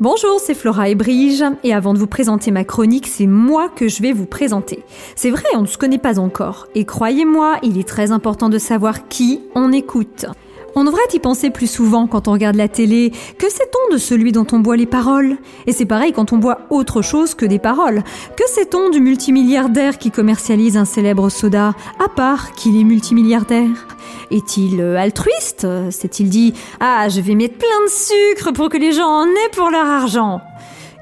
Bonjour, c'est Flora et Brige, et avant de vous présenter ma chronique, c'est moi que je vais vous présenter. C'est vrai, on ne se connaît pas encore, et croyez-moi, il est très important de savoir qui on écoute. On devrait y penser plus souvent quand on regarde la télé. Que sait-on de celui dont on boit les paroles? Et c'est pareil quand on boit autre chose que des paroles. Que sait-on du multimilliardaire qui commercialise un célèbre soda, à part qu'il est multimilliardaire? Est-il euh, altruiste? S'est-il dit ⁇ Ah, je vais mettre plein de sucre pour que les gens en aient pour leur argent ?⁇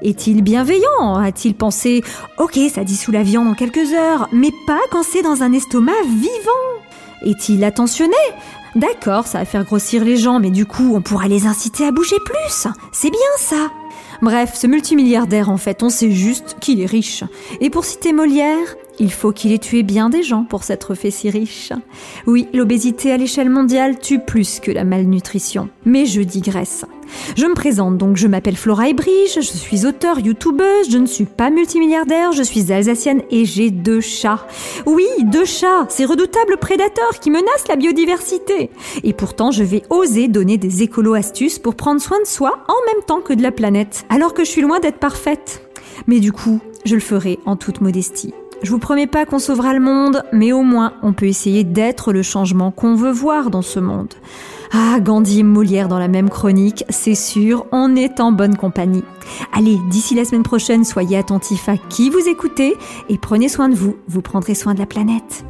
est-il bienveillant? A-t-il pensé Ok, ça dissout la viande en quelques heures, mais pas quand c'est dans un estomac vivant Est-il attentionné? D'accord, ça va faire grossir les gens, mais du coup, on pourra les inciter à bouger plus. C'est bien ça. Bref, ce multimilliardaire, en fait, on sait juste qu'il est riche. Et pour citer Molière, il faut qu'il ait tué bien des gens pour s'être fait si riche. Oui, l'obésité à l'échelle mondiale tue plus que la malnutrition. Mais je digresse. Je me présente donc, je m'appelle Flora Ebrige, je suis auteure, youtubeuse, je ne suis pas multimilliardaire, je suis alsacienne et j'ai deux chats. Oui, deux chats, ces redoutables prédateurs qui menacent la biodiversité. Et pourtant, je vais oser donner des écolo-astuces pour prendre soin de soi en même temps que de la planète, alors que je suis loin d'être parfaite. Mais du coup, je le ferai en toute modestie. Je vous promets pas qu'on sauvera le monde, mais au moins on peut essayer d'être le changement qu'on veut voir dans ce monde. Ah, Gandhi et Molière dans la même chronique, c'est sûr, on est en bonne compagnie. Allez, d'ici la semaine prochaine, soyez attentifs à qui vous écoutez et prenez soin de vous, vous prendrez soin de la planète.